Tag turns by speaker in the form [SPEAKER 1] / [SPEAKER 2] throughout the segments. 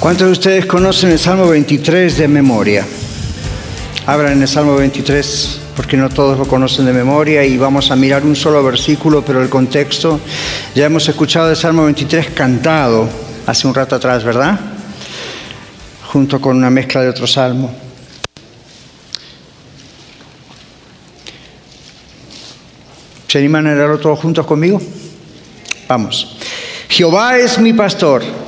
[SPEAKER 1] ¿Cuántos de ustedes conocen el Salmo 23 de memoria? Abran el Salmo 23 porque no todos lo conocen de memoria y vamos a mirar un solo versículo, pero el contexto, ya hemos escuchado el Salmo 23 cantado hace un rato atrás, ¿verdad? Junto con una mezcla de otro salmo. ¿Se animan a leerlo todos juntos conmigo? Vamos. Jehová es mi pastor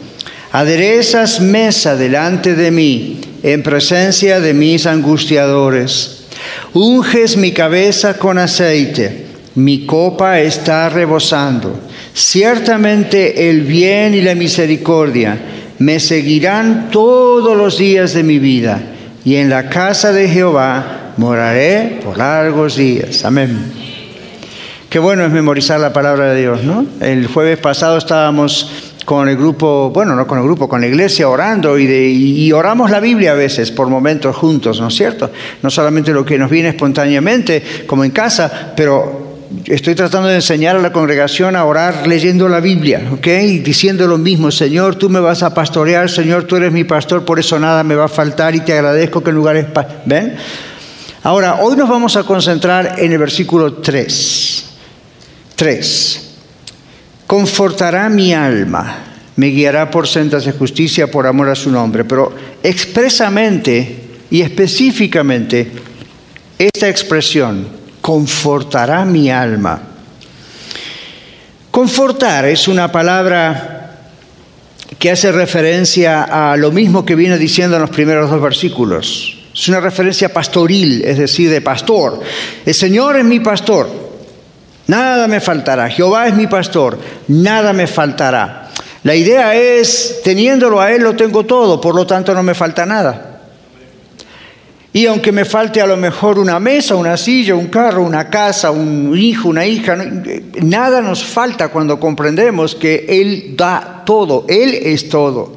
[SPEAKER 1] Aderezas mesa delante de mí en presencia de mis angustiadores. Unges mi cabeza con aceite, mi copa está rebosando. Ciertamente el bien y la misericordia me seguirán todos los días de mi vida, y en la casa de Jehová moraré por largos días. Amén. Qué bueno es memorizar la palabra de Dios, ¿no? El jueves pasado estábamos con el grupo, bueno, no con el grupo, con la iglesia orando y, oramos la Biblia a veces por momentos juntos, ¿no es cierto? No solamente lo que nos viene espontáneamente, como en casa, pero estoy tratando de enseñar a la congregación a orar leyendo la Biblia, ¿ok? Y diciendo lo mismo, Señor, tú me vas a pastorear, Señor, tú eres mi pastor, por eso nada me va a faltar y te agradezco que en lugares... ¿Ven? Ahora, hoy nos vamos a concentrar en el versículo 3. 3 confortará mi alma, me guiará por sendas de justicia por amor a su nombre. Pero expresamente y específicamente, esta expresión, confortará mi alma. Confortar es una palabra que hace referencia a lo mismo que viene diciendo en los primeros dos versículos. Es una referencia pastoril, es decir, de pastor. El Señor es mi pastor. Nada me faltará. Jehová es mi pastor. Nada me faltará. La idea es, teniéndolo a Él lo tengo todo, por lo tanto no me falta nada. Y aunque me falte a lo mejor una mesa, una silla, un carro, una casa, un hijo, una hija, nada nos falta cuando comprendemos que Él da todo, Él es todo.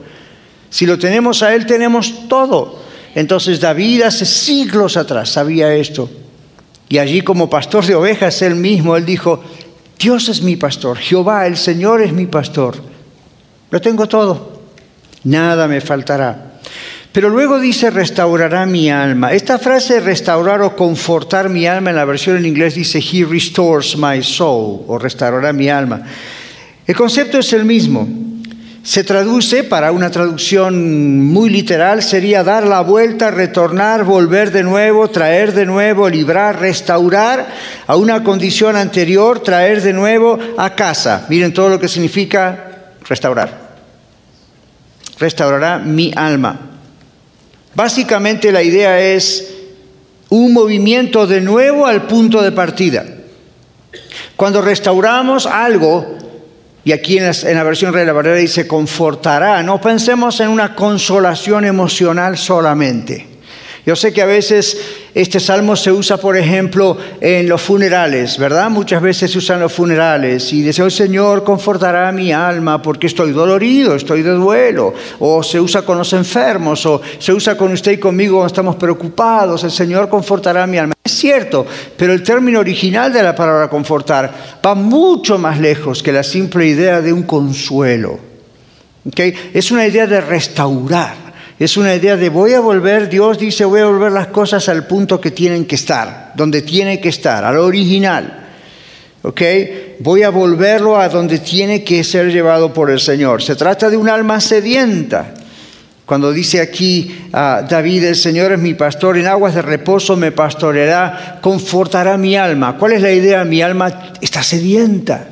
[SPEAKER 1] Si lo tenemos a Él, tenemos todo. Entonces David hace siglos atrás sabía esto. Y allí como pastor de ovejas, él mismo, él dijo, Dios es mi pastor, Jehová, el Señor es mi pastor. Lo tengo todo, nada me faltará. Pero luego dice, restaurará mi alma. Esta frase restaurar o confortar mi alma en la versión en inglés dice, He restores my soul, o restaurará mi alma. El concepto es el mismo. Se traduce, para una traducción muy literal, sería dar la vuelta, retornar, volver de nuevo, traer de nuevo, librar, restaurar a una condición anterior, traer de nuevo a casa. Miren todo lo que significa restaurar. Restaurará mi alma. Básicamente la idea es un movimiento de nuevo al punto de partida. Cuando restauramos algo, y aquí en la, versión Reina Valera dice confortará. No pensemos en una consolación emocional solamente. Yo sé que a veces este salmo se usa, por ejemplo, en los funerales, ¿verdad? Muchas veces se usan los funerales y dice, el Señor confortará mi alma porque estoy dolorido, estoy de duelo. O se usa con los enfermos, o se usa con usted y conmigo cuando estamos preocupados, el Señor confortará mi alma. Es cierto, pero el término original de la palabra confortar va mucho más lejos que la simple idea de un consuelo. Es una idea de restaurar. Es una idea de voy a volver, Dios dice voy a volver las cosas al punto que tienen que estar, donde tiene que estar, al original. ¿Ok? Voy a volverlo a donde tiene que ser llevado por el Señor. Se trata de un alma sedienta. Cuando dice aquí ah, David, el Señor es mi pastor, en aguas de reposo me pastoreará, confortará mi alma. ¿Cuál es la idea? Mi alma está sedienta.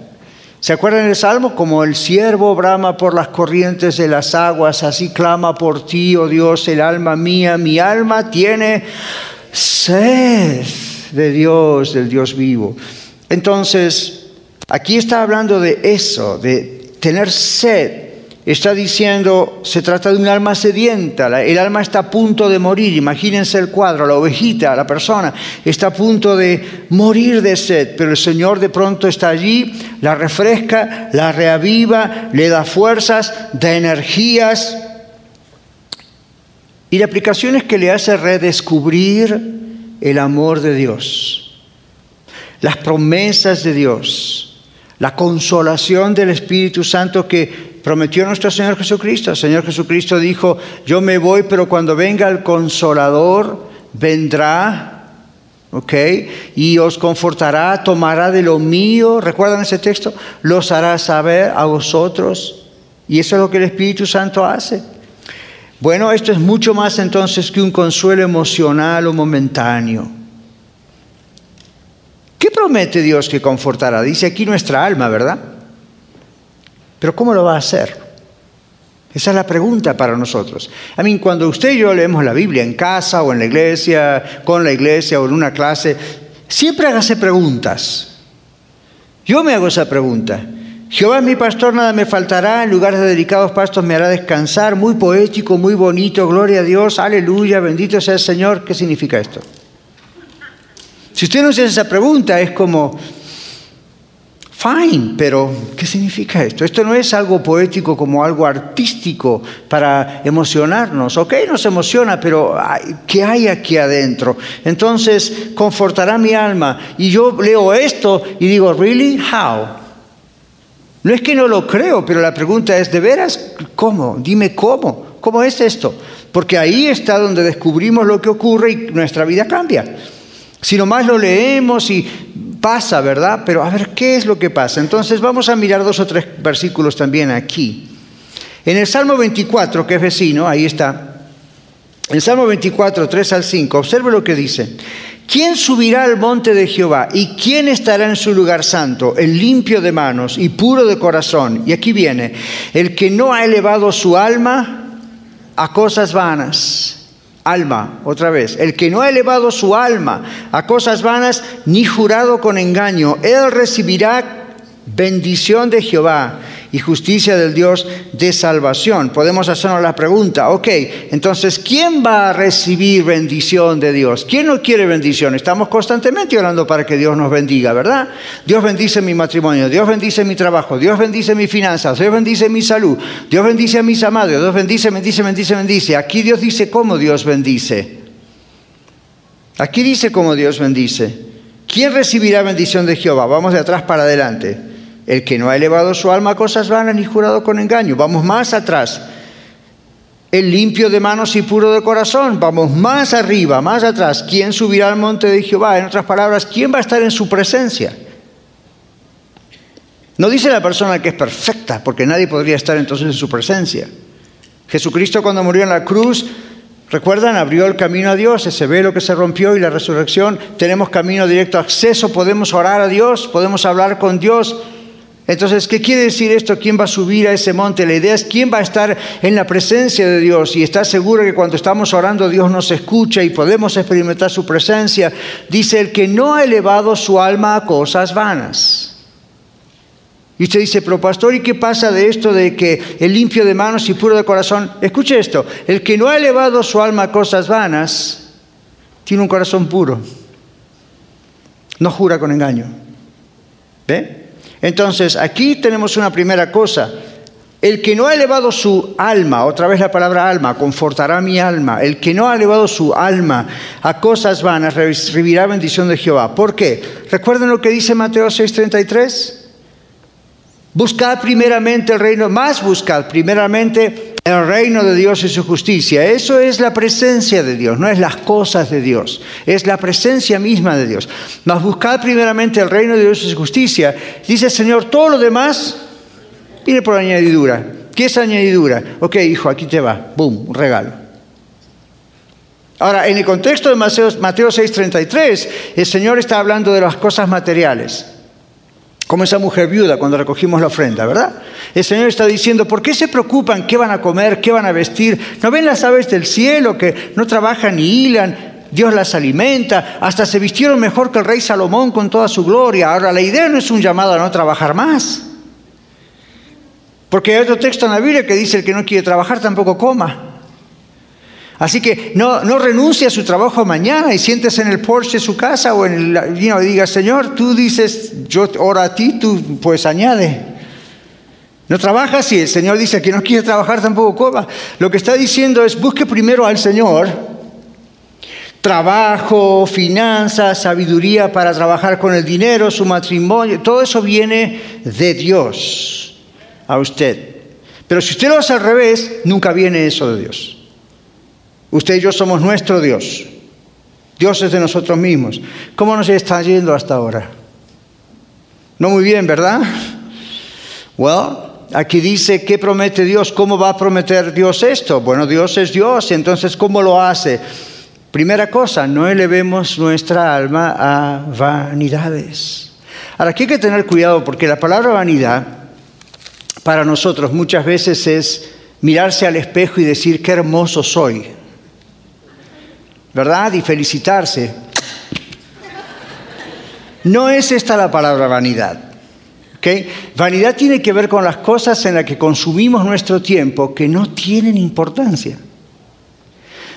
[SPEAKER 1] ¿Se acuerdan del Salmo? Como el siervo brama por las corrientes de las aguas, así clama por ti, oh Dios, el alma mía. Mi alma tiene sed de Dios, del Dios vivo. Entonces, aquí está hablando de eso, de tener sed está diciendo, se trata de un alma sedienta, el alma está a punto de morir, imagínense el cuadro, la ovejita, la persona, está a punto de morir de sed, pero el Señor de pronto está allí, la refresca, la reaviva, le da fuerzas, da energías. Y la aplicación es que le hace redescubrir el amor de Dios, las promesas de Dios, la consolación del Espíritu Santo que prometió nuestro Señor Jesucristo. El Señor Jesucristo dijo, yo me voy, pero cuando venga el consolador, vendrá, ¿ok? Y os confortará, tomará de lo mío, ¿recuerdan ese texto? Los hará saber a vosotros. Y eso es lo que el Espíritu Santo hace. Bueno, esto es mucho más entonces que un consuelo emocional o momentáneo. ¿Qué promete Dios que confortará? Dice aquí nuestra alma, ¿verdad? Pero ¿cómo lo va a hacer? Esa es la pregunta para nosotros. A mí, cuando usted y yo leemos la Biblia en casa o en la iglesia, con la iglesia o en una clase, siempre hágase preguntas. Yo me hago esa pregunta. Jehová es mi pastor, nada me faltará, en lugares de delicados pastos me hará descansar, muy poético, muy bonito, gloria a Dios, aleluya, bendito sea el Señor. ¿Qué significa esto? Si usted no se hace esa pregunta, es como, Fine, pero ¿qué significa esto? Esto no es algo poético como algo artístico para emocionarnos. Ok, nos emociona, pero ¿qué hay aquí adentro? Entonces, confortará mi alma. Y yo leo esto y digo, ¿really? ¿How? No es que no lo creo, pero la pregunta es, ¿de veras? ¿Cómo? Dime cómo. ¿Cómo es esto? Porque ahí está donde descubrimos lo que ocurre y nuestra vida cambia. Si nomás lo leemos y pasa, ¿verdad? Pero a ver, ¿qué es lo que pasa? Entonces vamos a mirar dos o tres versículos también aquí. En el Salmo 24, que es vecino, ahí está. En Salmo 24, 3 al 5, observe lo que dice. ¿Quién subirá al monte de Jehová y quién estará en su lugar santo, el limpio de manos y puro de corazón? Y aquí viene, el que no ha elevado su alma a cosas vanas alma, otra vez, el que no ha elevado su alma a cosas vanas ni jurado con engaño, él recibirá bendición de Jehová y justicia del Dios de salvación. Podemos hacernos la pregunta, ok, entonces, ¿quién va a recibir bendición de Dios? ¿Quién no quiere bendición? Estamos constantemente orando para que Dios nos bendiga, ¿verdad? Dios bendice mi matrimonio, Dios bendice mi trabajo, Dios bendice mis finanzas, Dios bendice mi salud, Dios bendice a mis amados, Dios bendice, bendice, bendice, bendice. Aquí Dios dice cómo Dios bendice. Aquí dice cómo Dios bendice. ¿Quién recibirá bendición de Jehová? Vamos de atrás para adelante. El que no ha elevado su alma a cosas vanas ni jurado con engaño. Vamos más atrás. El limpio de manos y puro de corazón. Vamos más arriba, más atrás. ¿Quién subirá al monte de Jehová? En otras palabras, ¿quién va a estar en su presencia? No dice la persona que es perfecta, porque nadie podría estar entonces en su presencia. Jesucristo cuando murió en la cruz, recuerdan, abrió el camino a Dios, ese velo que se rompió y la resurrección, tenemos camino directo, acceso, podemos orar a Dios, podemos hablar con Dios, entonces, ¿qué quiere decir esto? ¿Quién va a subir a ese monte? La idea es quién va a estar en la presencia de Dios y está seguro que cuando estamos orando Dios nos escucha y podemos experimentar su presencia. Dice el que no ha elevado su alma a cosas vanas. Y usted dice, pero pastor, ¿y qué pasa de esto de que el limpio de manos y puro de corazón? Escuche esto, el que no ha elevado su alma a cosas vanas, tiene un corazón puro. No jura con engaño. ¿Ve? Entonces, aquí tenemos una primera cosa. El que no ha elevado su alma, otra vez la palabra alma, confortará mi alma. El que no ha elevado su alma a cosas vanas recibirá bendición de Jehová. ¿Por qué? ¿Recuerden lo que dice Mateo 6:33? Buscad primeramente el reino, más buscad primeramente el reino de Dios y su justicia. Eso es la presencia de Dios, no es las cosas de Dios, es la presencia misma de Dios. Mas buscad primeramente el reino de Dios y su justicia. Dice el Señor, todo lo demás viene por añadidura. ¿Qué es añadidura? Ok, hijo, aquí te va. Boom, un regalo. Ahora, en el contexto de Mateo, Mateo 6:33, el Señor está hablando de las cosas materiales. Como esa mujer viuda cuando recogimos la ofrenda, ¿verdad? El Señor está diciendo, ¿por qué se preocupan? ¿Qué van a comer? ¿Qué van a vestir? ¿No ven las aves del cielo que no trabajan ni hilan? Dios las alimenta, hasta se vistieron mejor que el rey Salomón con toda su gloria. Ahora, la idea no es un llamado a no trabajar más. Porque hay otro texto en la Biblia que dice, el que no quiere trabajar tampoco coma. Así que no, no renuncie a su trabajo mañana y siéntese en el porche de su casa o en el, y diga, Señor, tú dices, yo oro a ti, tú pues añade. No trabajas y el Señor dice que no quiere trabajar tampoco coma. Lo que está diciendo es, busque primero al Señor trabajo, finanzas, sabiduría para trabajar con el dinero, su matrimonio, todo eso viene de Dios a usted. Pero si usted lo hace al revés, nunca viene eso de Dios. Usted y yo somos nuestro Dios. Dios es de nosotros mismos. ¿Cómo nos está yendo hasta ahora? No muy bien, ¿verdad? Well, aquí dice, ¿qué promete Dios? ¿Cómo va a prometer Dios esto? Bueno, Dios es Dios, entonces ¿cómo lo hace? Primera cosa, no elevemos nuestra alma a vanidades. Ahora, aquí hay que tener cuidado porque la palabra vanidad para nosotros muchas veces es mirarse al espejo y decir qué hermoso soy. ¿Verdad? Y felicitarse. No es esta la palabra vanidad. Vanidad tiene que ver con las cosas en las que consumimos nuestro tiempo que no tienen importancia.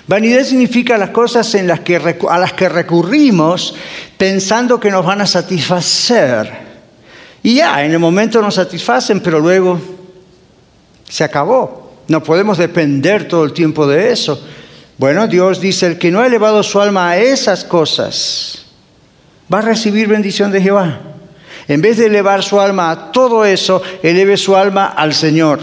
[SPEAKER 1] Vanidad significa las cosas en las que, a las que recurrimos pensando que nos van a satisfacer. Y ya, en el momento nos satisfacen, pero luego se acabó. No podemos depender todo el tiempo de eso. Bueno, Dios dice, el que no ha elevado su alma a esas cosas, va a recibir bendición de Jehová. En vez de elevar su alma a todo eso, eleve su alma al Señor.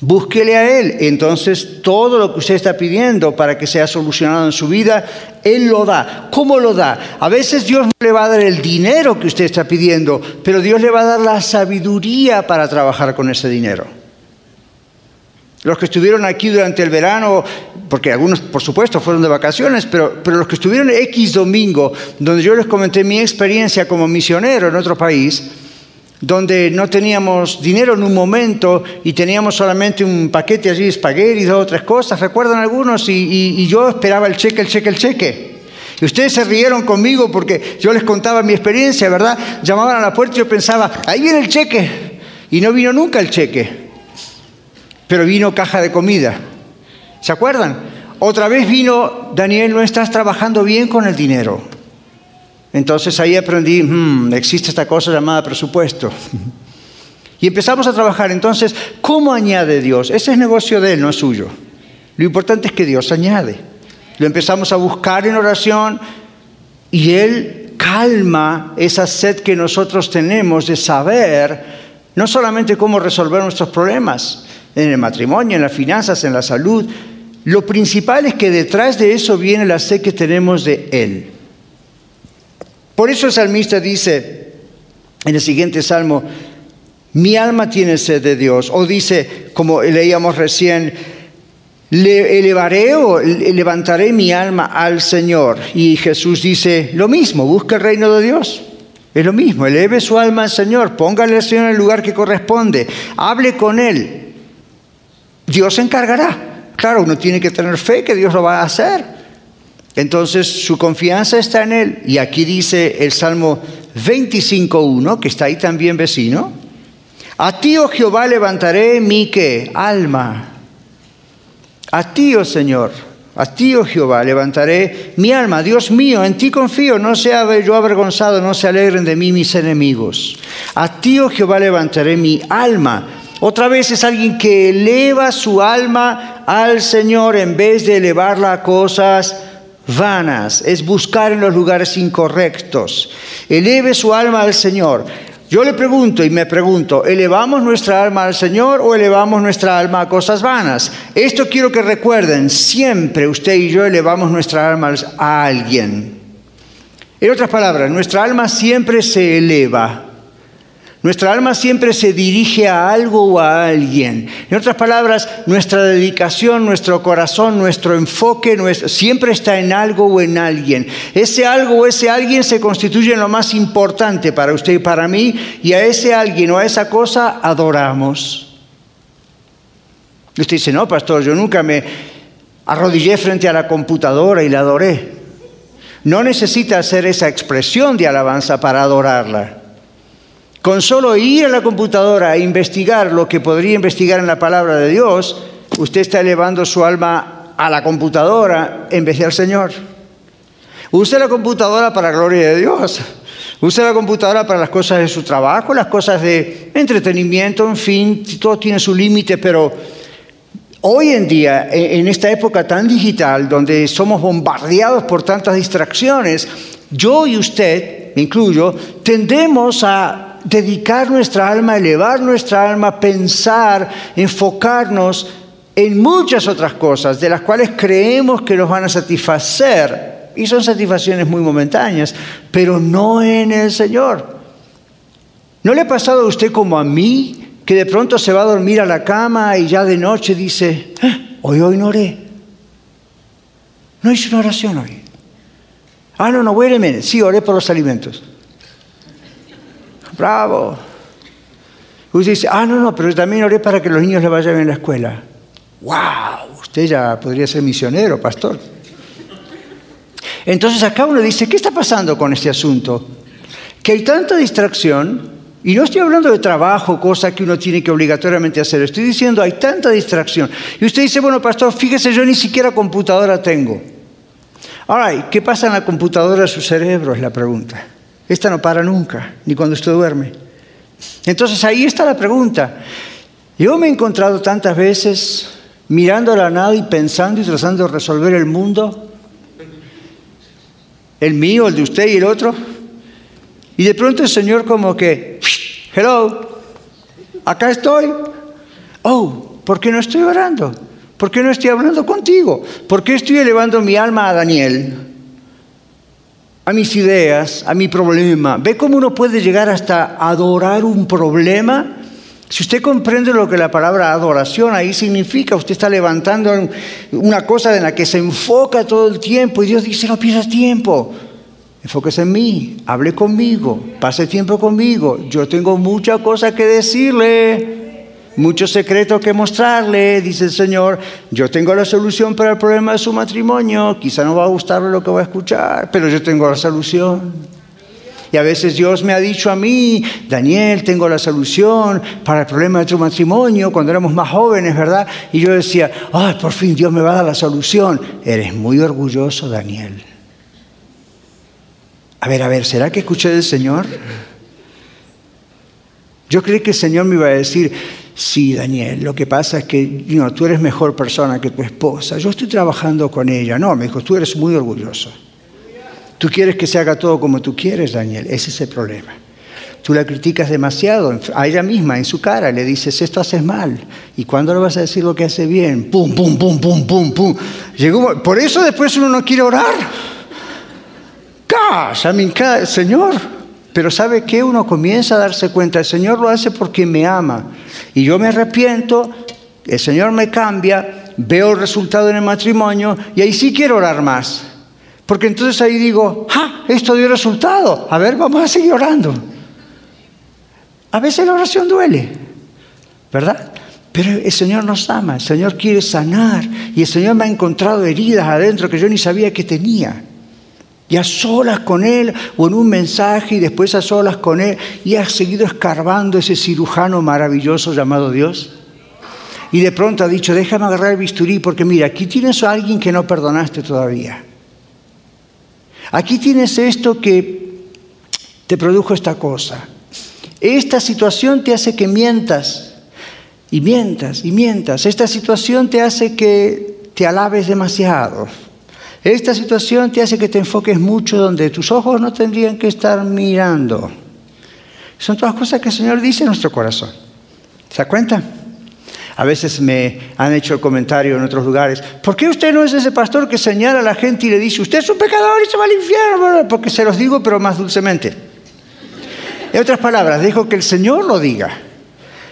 [SPEAKER 1] Búsquele a Él. Entonces todo lo que usted está pidiendo para que sea solucionado en su vida, Él lo da. ¿Cómo lo da? A veces Dios no le va a dar el dinero que usted está pidiendo, pero Dios le va a dar la sabiduría para trabajar con ese dinero. Los que estuvieron aquí durante el verano, porque algunos por supuesto fueron de vacaciones, pero, pero los que estuvieron X domingo, donde yo les comenté mi experiencia como misionero en otro país, donde no teníamos dinero en un momento y teníamos solamente un paquete allí de espagueti y dos otras cosas, ¿recuerdan algunos? Y, yo esperaba el cheque, el cheque, el cheque. Y ustedes se rieron conmigo porque yo les contaba mi experiencia, ¿verdad? Llamaban a la puerta y yo pensaba, ahí viene el cheque. Y no vino nunca el cheque, pero vino caja de comida. ¿Se acuerdan? Otra vez vino, Daniel, no estás trabajando bien con el dinero. Entonces ahí aprendí, hmm, existe esta cosa llamada presupuesto. Y empezamos a trabajar. Entonces, ¿cómo añade Dios? Ese es negocio de Él, no es suyo. Lo importante es que Dios añade. Lo empezamos a buscar en oración y Él calma esa sed que nosotros tenemos de saber no solamente cómo resolver nuestros problemas en el matrimonio, en las finanzas, en la salud. Lo principal es que detrás de eso viene la sed que tenemos de Él. Por eso el salmista dice en el siguiente salmo, mi alma tiene sed de Dios. O dice, como leíamos recién, le elevaré o levantaré mi alma al Señor. Y Jesús dice lo mismo, busca el reino de Dios. Es lo mismo, eleve su alma al Señor, póngale al Señor en el lugar que corresponde, hable con Él. Dios se encargará. Claro, uno tiene que tener fe que Dios lo va a hacer. Entonces su confianza está en Él. Y aquí dice el Salmo 25.1, que está ahí también vecino. A ti, oh Jehová, levantaré mi alma. A ti, oh Señor, a ti, oh Jehová, levantaré mi alma. Dios mío, en ti confío, no sea yo avergonzado, no se alegren de mí mis enemigos. A ti, oh Jehová, levantaré mi alma. Otra vez es alguien que eleva su alma al Señor en vez de elevarla a cosas vanas, es buscar en los lugares incorrectos. Eleve su alma al Señor. Yo le pregunto y me pregunto, ¿elevamos nuestra alma al Señor o elevamos nuestra alma a cosas vanas? Esto quiero que recuerden, siempre usted y yo elevamos nuestra alma a alguien. En otras palabras, nuestra alma siempre se eleva. Nuestra alma siempre se dirige a algo o a alguien. En otras palabras, nuestra dedicación, nuestro corazón, nuestro enfoque siempre está en algo o en alguien. Ese algo o ese alguien se constituye en lo más importante para usted y para mí y a ese alguien o a esa cosa adoramos. usted dice, no, pastor, yo nunca me arrodillé frente a la computadora y la adoré. No necesita hacer esa expresión de alabanza para adorarla. Con solo ir a la computadora a investigar lo que podría investigar en la palabra de Dios, usted está elevando su alma a la computadora en vez de al Señor. Use la computadora para la gloria de Dios. Use la computadora para las cosas de su trabajo, las cosas de entretenimiento, en fin, todo tiene su límite, pero hoy en día, e, en esta época tan digital, donde somos bombardeados por tantas distracciones, yo y usted, me incluyo, tendemos a dedicar nuestra alma, elevar nuestra alma, pensar, enfocarnos en muchas otras cosas de las cuales creemos que nos van a satisfacer. Y son satisfacciones muy momentáneas, pero no en el Señor. ¿No le ha pasado a usted como a mí, que de pronto se va a dormir a la cama y ya de noche dice, ah, hoy hoy no oré? No hice una oración hoy. Ah, no, no, wait a. Sí, oré por los alimentos. Bravo. Usted dice, ah, no, no, pero también oré para que los niños le vayan bien en la escuela. ¡Wow! Usted ya podría ser misionero, pastor. Entonces acá uno dice, ¿qué está pasando con este asunto? Que hay tanta distracción, y no estoy hablando de trabajo, cosa que uno tiene que obligatoriamente hacer, estoy diciendo, hay tanta distracción. Y usted dice, bueno, pastor, fíjese, yo ni siquiera computadora tengo. Ahora, ¿qué pasa en la computadora de su cerebro? Es la pregunta. Esta no para nunca, ni cuando usted duerme. Entonces ahí está la pregunta. Yo me he encontrado tantas veces mirando a la nada y pensando y tratando de resolver el mundo, el mío, el de usted y el otro. Y de pronto el Señor como que, hello, acá estoy. Oh, ¿por qué no estoy orando? ¿Por qué no estoy hablando contigo? ¿Por qué estoy elevando mi alma a Daniel? A mis ideas, a mi problema. ¿Ve cómo uno puede llegar hasta adorar un problema? Si usted comprende lo que la palabra adoración ahí significa, usted está levantando una cosa en la que se enfoca todo el tiempo y Dios dice, no pierdas tiempo, enfóquese en mí, hable conmigo, pase tiempo conmigo, yo tengo muchas cosas que decirle mucho secreto que mostrarle, dice el Señor. Yo tengo la solución para el problema de su matrimonio. Quizá no va a gustarle lo que va a escuchar, pero yo tengo la solución. Y a veces Dios me ha dicho a mí, Daniel, tengo la solución para el problema de tu matrimonio, cuando éramos más jóvenes, ¿verdad? Y yo decía, ay, por fin Dios me va a dar la solución. Eres muy orgulloso, Daniel. A ver, a ver, ¿será que escuché del Señor? Yo creí que el Señor me iba a decir, sí, Daniel, lo que pasa es que tú eres mejor persona que tu esposa, yo estoy trabajando con ella. No, me dijo, tú eres muy orgulloso. Tú quieres que se haga todo como tú quieres, Daniel, ese es el problema. Tú la criticas demasiado a ella misma, en su cara, le dices, esto haces mal. ¿Y cuándo le vas a decir lo que hace bien? Pum, pum, pum, pum, pum, pum. Llegó, por eso después uno no quiere orar. ¡Cállame, Señor! Pero ¿sabe qué? Uno comienza a darse cuenta, el Señor lo hace porque me ama. Y yo me arrepiento, el Señor me cambia, veo el resultado en el matrimonio y ahí sí quiero orar más. Porque entonces ahí digo, ¡ah! Esto dio resultado. A ver, vamos a seguir orando. A veces la oración duele, ¿verdad? Pero el Señor nos ama, el Señor quiere sanar y el Señor me ha encontrado heridas adentro que yo ni sabía que tenía y a solas con Él o en un mensaje y después a solas con Él y ha seguido escarbando ese cirujano maravilloso llamado Dios. Y de pronto ha dicho, déjame agarrar el bisturí porque mira, aquí tienes a alguien que no perdonaste todavía. Aquí tienes esto que te produjo esta cosa. Esta situación te hace que mientas y mientas y mientas. Esta situación te hace que te alabes demasiado. Esta situación te hace que te enfoques mucho donde tus ojos no tendrían que estar mirando. Son todas cosas que el Señor dice en nuestro corazón. ¿Se da cuenta? A veces me han hecho el comentario en otros lugares, ¿por qué usted no es ese pastor que señala a la gente y le dice, usted es un pecador y se va al infierno? Porque se los digo, pero más dulcemente. En otras palabras, dejo que el Señor lo diga.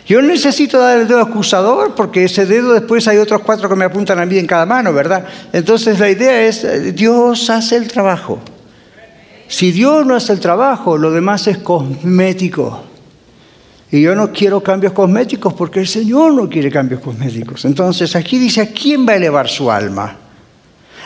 [SPEAKER 1] Yo necesito dar el dedo acusador porque ese dedo después hay otros cuatro que me apuntan a mí en cada mano, ¿verdad? Entonces la idea es, eh, Dios hace el trabajo. Si Dios no hace el trabajo, lo demás es cosmético. Y yo no quiero cambios cosméticos porque el Señor no quiere cambios cosméticos. Entonces aquí dice, ¿a quién va a elevar su alma?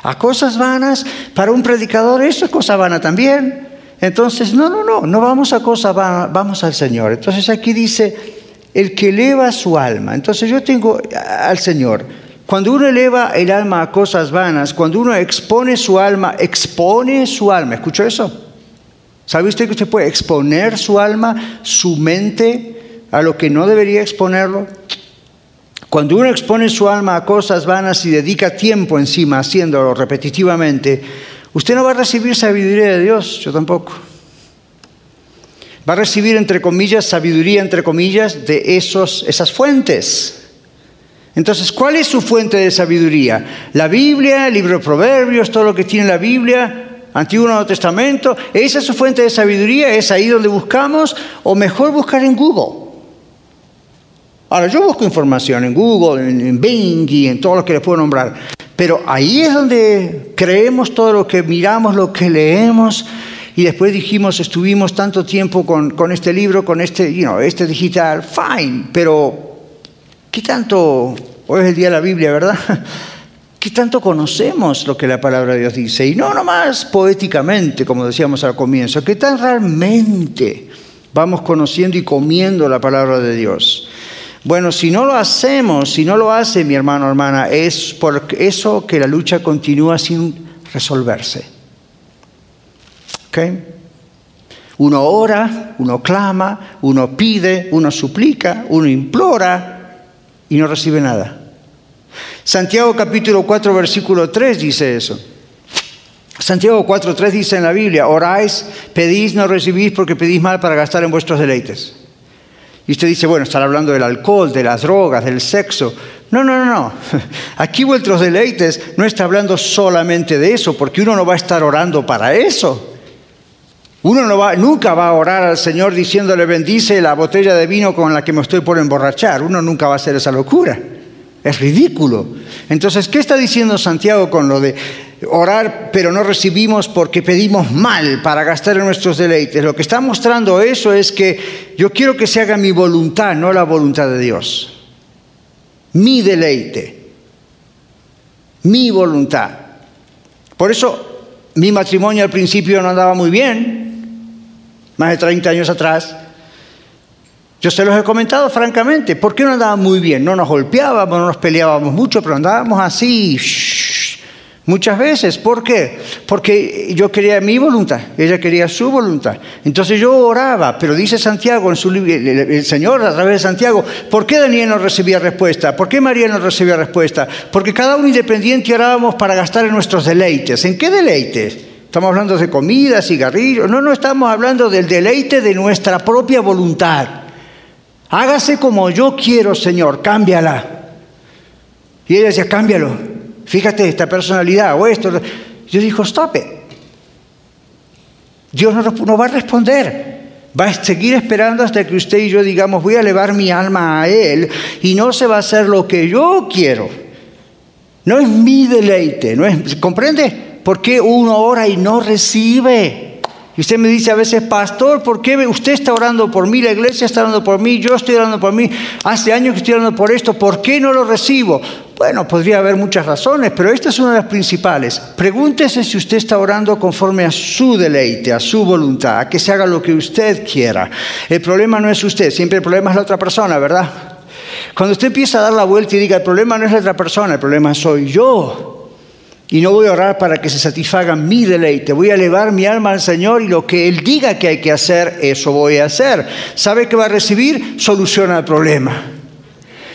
[SPEAKER 1] ¿A cosas vanas? Para un predicador eso es cosa vana también. Entonces, no, no, no, no vamos a cosas vanas, vamos al Señor. Entonces aquí dice, el que eleva su alma. Entonces yo tengo al Señor. Cuando uno eleva el alma a cosas vanas, cuando uno expone su alma, expone su alma. ¿Escuchó eso? ¿Sabe usted que usted puede exponer su alma, su mente, a lo que no debería exponerlo? Cuando uno expone su alma a cosas vanas y dedica tiempo encima haciéndolo repetitivamente, usted no va a recibir sabiduría de Dios, yo tampoco va a recibir, entre comillas, sabiduría, entre comillas, de esos, esas fuentes. Entonces, ¿cuál es su fuente de sabiduría? La Biblia, el libro de Proverbios, todo lo que tiene la Biblia, Antiguo y Nuevo Testamento. ¿Esa es su fuente de sabiduría? ¿Es ahí donde buscamos? ¿O mejor buscar en Google? Ahora, yo busco información en Google, en, Bing y en todo lo que les puedo nombrar. Pero ahí es donde creemos todo lo que miramos, lo que leemos. Y después dijimos, estuvimos tanto tiempo con, este libro, con este, you know, este digital, fine, pero ¿qué tanto, hoy es el día de la Biblia, ¿verdad? ¿Qué tanto conocemos lo que la palabra de Dios dice? Y no nomás poéticamente, como decíamos al comienzo, ¿qué tan realmente vamos conociendo y comiendo la palabra de Dios? Bueno, si no lo hacemos, si no lo hace mi hermano hermana, es por eso que la lucha continúa sin resolverse. Uno ora, uno clama, uno pide, uno suplica, uno implora y no recibe nada. Santiago capítulo 4 versículo 3 dice eso. Santiago 4, 3 dice en la Biblia, oráis, pedís, no recibís porque pedís mal para gastar en vuestros deleites. Y usted dice, bueno, están hablando del alcohol, de las drogas, del sexo. No, no, no, no. Aquí vuestros deleites no está hablando solamente de eso, porque uno no va a estar orando para eso. Uno nunca va a orar al Señor diciéndole bendice la botella de vino con la que me estoy por emborrachar. Uno nunca va a hacer esa locura. Es ridículo. Entonces, ¿qué está diciendo Santiago con lo de orar pero no recibimos porque pedimos mal para gastar en nuestros deleites? Lo que está mostrando eso es que yo quiero que se haga mi voluntad, no la voluntad de Dios. Mi deleite. Mi voluntad. Por eso mi matrimonio al principio no andaba muy bien más de 30 años atrás. Yo se los he comentado francamente, ¿por qué no andaba muy bien? No nos golpeábamos, no nos peleábamos mucho, pero andábamos así, muchas veces. ¿Por qué? Porque yo quería mi voluntad, ella quería su voluntad. Entonces yo oraba, pero dice Santiago en su libro, el Señor a través de Santiago, ¿por qué Daniel no recibía respuesta? ¿Por qué María no recibía respuesta? Porque cada uno independiente orábamos para gastar en nuestros deleites. ¿En qué deleites? Estamos hablando de comida, cigarrillos. No, no estamos hablando del deleite de nuestra propia voluntad. Hágase como yo quiero, Señor, cámbiala. Y ella decía, cámbialo. Fíjate, esta personalidad o esto. Yo dijo, stop. Dios no, no va a responder. Va a seguir esperando hasta que usted y yo digamos, voy a elevar mi alma a Él y no se va a hacer lo que yo quiero. No es mi deleite, ¿no es, ¿comprende? ¿Por qué uno ora y no recibe? Y usted me dice a veces, pastor, ¿por qué usted está orando por mí? La iglesia está orando por mí, yo estoy orando por mí, hace años que estoy orando por esto, ¿por qué no lo recibo? Bueno, podría haber muchas razones, pero esta es una de las principales. Pregúntese si usted está orando conforme a su deleite, a su voluntad, a que se haga lo que usted quiera. El problema no es usted, siempre el problema es la otra persona, ¿verdad? Cuando usted empieza a dar la vuelta y diga, el problema no es la otra persona, el problema soy yo. Y no voy a orar para que se satisfaga mi deleite. Voy a elevar mi alma al Señor y lo que Él diga que hay que hacer, eso voy a hacer. ¿Sabe que va a recibir? Soluciona el problema.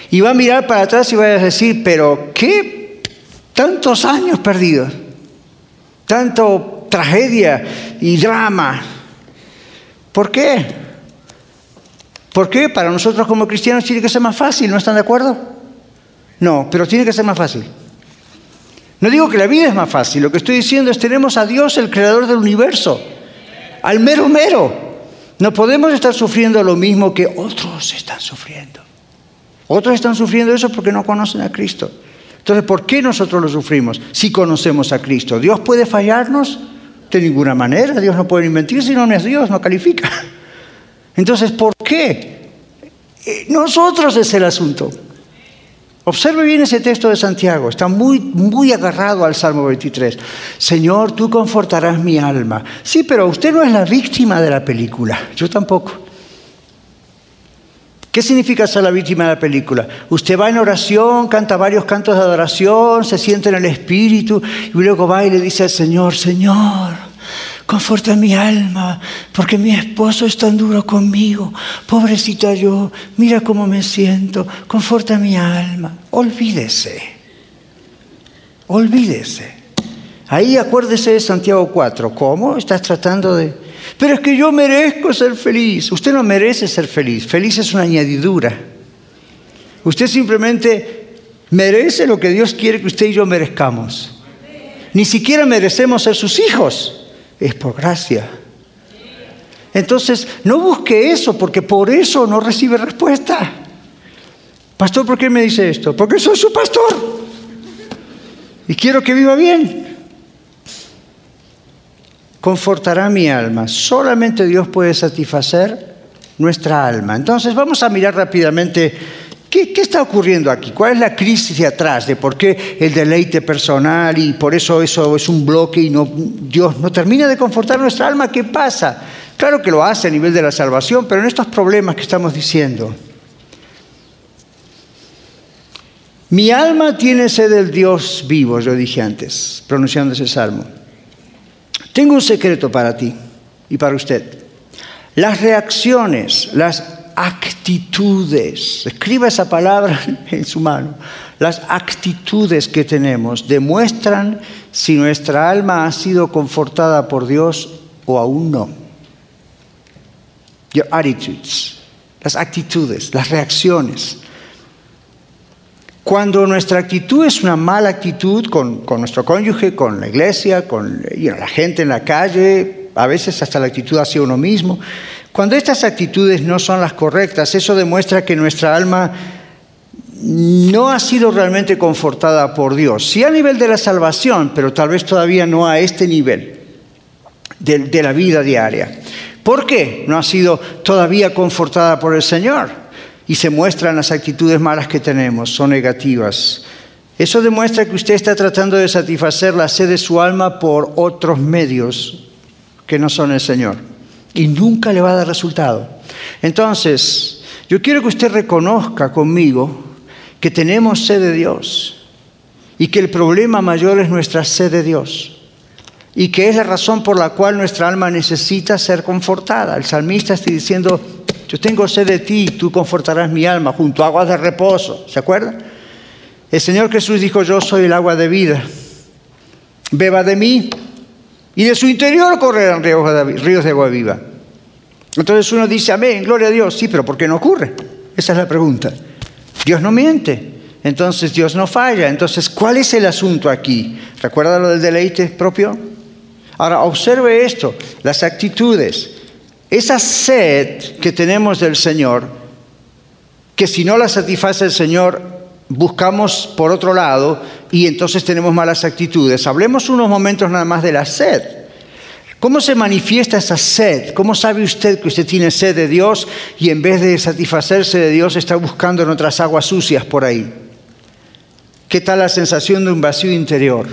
[SPEAKER 1] Y va a mirar para atrás y va a decir, pero ¿qué tantos años perdidos? Tanto tragedia y drama. ¿Por qué? ¿Por qué? Para nosotros como cristianos tiene que ser más fácil, ¿no están de acuerdo? No, pero tiene que ser más fácil. No digo que la vida es más fácil, lo que estoy diciendo es tenemos a Dios, el creador del universo, al mero mero. No podemos estar sufriendo lo mismo que otros están sufriendo. Otros están sufriendo eso porque no conocen a Cristo. Entonces, ¿por qué nosotros lo sufrimos si conocemos a Cristo? ¿Dios puede fallarnos? De ninguna manera. Dios no puede mentir si no es Dios, no califica. Entonces, ¿por qué? Eh, nosotros es el asunto. Observe bien ese texto de Santiago, está muy, muy agarrado al Salmo 23. Señor, tú confortarás mi alma. Sí, pero usted no es la víctima de la película, yo tampoco. ¿Qué significa ser la víctima de la película? Usted va en oración, canta varios cantos de adoración, se siente en el Espíritu y luego va y le dice al Señor, Señor, conforta mi alma, porque mi esposo es tan duro conmigo. Pobrecita yo, mira cómo me siento, conforta mi alma. Olvídese, olvídese. Ahí acuérdese de Santiago 4. ¿Cómo? Estás tratando de... Pero es que yo merezco ser feliz. Usted no merece ser feliz. Feliz es una añadidura. Usted simplemente merece lo que Dios quiere que usted y yo merezcamos. Ni siquiera merecemos ser sus hijos es por gracia. Entonces, no busque eso, porque por eso no recibe respuesta. Pastor, ¿por qué me dice esto? Porque soy su pastor. Y quiero que viva bien. Confortará mi alma. Solamente Dios puede satisfacer nuestra alma. Entonces, vamos a mirar rápidamente ¿Qué, está ocurriendo aquí? ¿Cuál es la crisis de atrás de por qué el deleite personal y por eso eso es un bloque y no, Dios no termina de confortar nuestra alma? ¿Qué pasa? Claro que lo hace a nivel de la salvación, pero en estos problemas que estamos diciendo. Mi alma tiene sed del Dios vivo, yo dije antes, pronunciando ese salmo. Tengo un secreto para ti y para usted. Las reacciones, las actitudes, escriba esa palabra en su mano, las actitudes que tenemos demuestran si nuestra alma ha sido confortada por Dios o aún no. Your attitudes, las actitudes, las reacciones. Cuando nuestra actitud es una mala actitud con, nuestro cónyuge, con la iglesia, con la gente en la calle, a veces hasta la actitud hacia uno mismo, cuando estas actitudes no son las correctas, eso demuestra que nuestra alma no ha sido realmente confortada por Dios. Sí a nivel de la salvación, pero tal vez todavía no a este nivel de, la vida diaria. ¿Por qué no ha sido todavía confortada por el Señor? Y se muestran las actitudes malas que tenemos, son negativas. Eso demuestra que usted está tratando de satisfacer la sed de su alma por otros medios que no son el Señor y nunca le va a dar resultado. Entonces, yo quiero que usted reconozca conmigo que tenemos sed de Dios y que el problema mayor es nuestra sed de Dios y que es la razón por la cual nuestra alma necesita ser confortada. El salmista está diciendo, yo tengo sed de ti, tú confortarás mi alma junto a aguas de reposo. ¿Se acuerda? El Señor Jesús dijo, yo soy el agua de vida. Beba de mí y de su interior correrán ríos de agua viva. Entonces uno dice, amén, gloria a Dios. Sí, pero ¿por qué no ocurre? Esa es la pregunta. Dios no miente. Entonces Dios no falla. Entonces, ¿cuál es el asunto aquí? ¿Recuerda lo del deleite propio? Ahora, observe esto, las actitudes. Esa sed que tenemos del Señor, que si no la satisface el Señor, buscamos por otro lado y entonces tenemos malas actitudes. Hablemos unos momentos nada más de la sed. ¿Cómo se manifiesta esa sed? ¿Cómo sabe usted que usted tiene sed de Dios y en vez de satisfacerse de Dios está buscando en otras aguas sucias por ahí? ¿Qué tal la sensación de un vacío interior?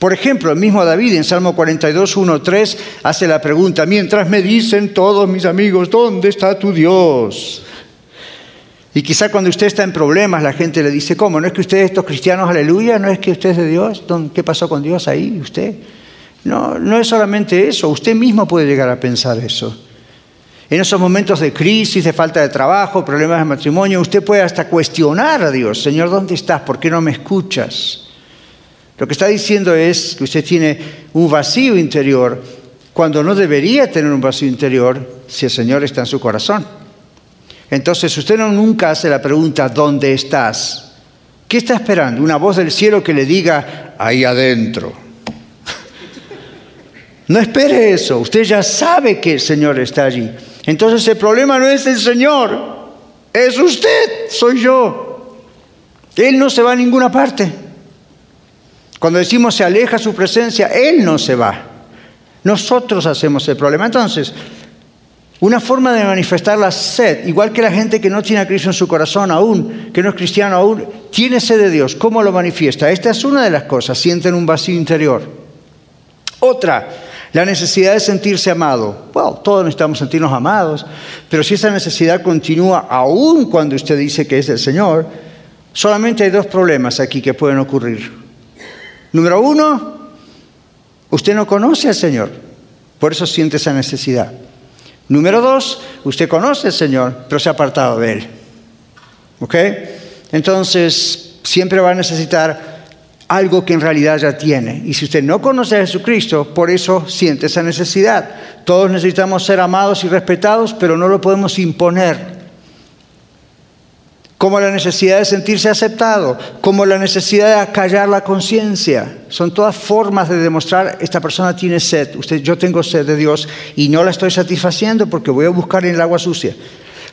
[SPEAKER 1] Por ejemplo, el mismo David en Salmo 42, 1, 3 hace la pregunta, mientras me dicen todos mis amigos, ¿dónde está tu Dios? Y quizá cuando usted está en problemas, la gente le dice, ¿cómo? ¿No es que usted estos cristianos, aleluya? ¿No es que usted es de Dios? ¿Qué pasó con Dios ahí, usted? No, no es solamente eso, usted mismo puede llegar a pensar eso. En esos momentos de crisis, de falta de trabajo, problemas de matrimonio, usted puede hasta cuestionar a Dios, Señor, ¿dónde estás? ¿Por qué no me escuchas? Lo que está diciendo es que usted tiene un vacío interior cuando no debería tener un vacío interior si el Señor está en su corazón. Entonces usted no nunca hace la pregunta, ¿dónde estás? ¿Qué está esperando? Una voz del cielo que le diga, ahí adentro. No espere eso, usted ya sabe que el Señor está allí. Entonces el problema no es el Señor, es usted, soy yo. Él no se va a ninguna parte. Cuando decimos se aleja su presencia, Él no se va. Nosotros hacemos el problema. Entonces, una forma de manifestar la sed, igual que la gente que no tiene a Cristo en su corazón aún, que no es cristiano aún, tiene sed de Dios. ¿Cómo lo manifiesta? Esta es una de las cosas, sienten un vacío interior. Otra, la necesidad de sentirse amado. Bueno, todos necesitamos sentirnos amados, pero si esa necesidad continúa aún cuando usted dice que es del Señor, solamente hay dos problemas aquí que pueden ocurrir. Número uno, usted no conoce al Señor, por eso siente esa necesidad. Número dos, usted conoce al Señor, pero se ha apartado de Él. ¿Ok? Entonces, siempre va a necesitar algo que en realidad ya tiene. Y si usted no conoce a Jesucristo, por eso siente esa necesidad. Todos necesitamos ser amados y respetados, pero no lo podemos imponer como la necesidad de sentirse aceptado, como la necesidad de acallar la conciencia. Son todas formas de demostrar esta persona tiene sed. Usted, yo tengo sed de Dios y no la estoy satisfaciendo porque voy a buscar en el agua sucia.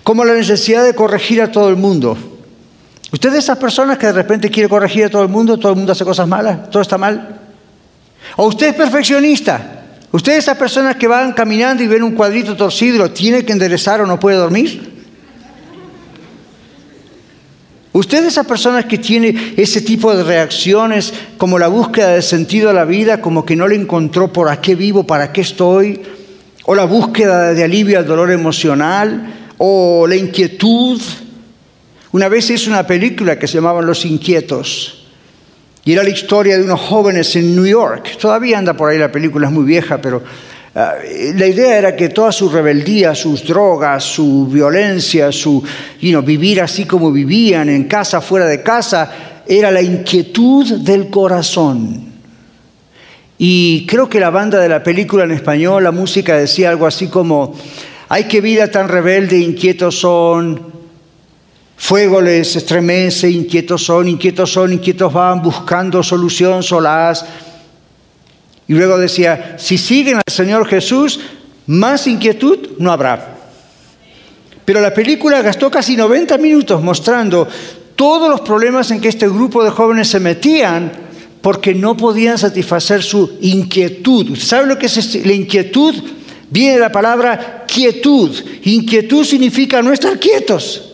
[SPEAKER 1] Como la necesidad de corregir a todo el mundo. Usted de esas personas que de repente quiere corregir a todo el mundo, todo el mundo hace cosas malas, todo está mal. O usted es perfeccionista. Usted de esas personas que van caminando y ven un cuadrito torcido lo tiene que enderezar o no puede dormir. Usted esas personas que tiene ese tipo de reacciones como la búsqueda de sentido a la vida, como que no le encontró por qué vivo, para qué estoy, o la búsqueda de alivio al dolor emocional, o la inquietud. Una vez hice una película que se llamaba Los Inquietos, y era la historia de unos jóvenes en New York. Todavía anda por ahí la película, es muy vieja, pero la idea era que toda su rebeldía, sus drogas, su violencia, su vivir así como vivían, en casa, fuera de casa, era la inquietud del corazón. Y creo que la banda de la película en español, la música decía algo así como, ay, qué vida tan rebelde, inquietos son, fuego les estremece, inquietos son, inquietos son, inquietos van, buscando solución solaz. Y luego decía, si siguen al Señor Jesús, más inquietud no habrá. Pero la película gastó casi 90 minutos mostrando todos los problemas en que este grupo de jóvenes se metían porque no podían satisfacer su inquietud. ¿Sabe lo que es la inquietud? Viene de la palabra quietud. Inquietud significa no estar quietos.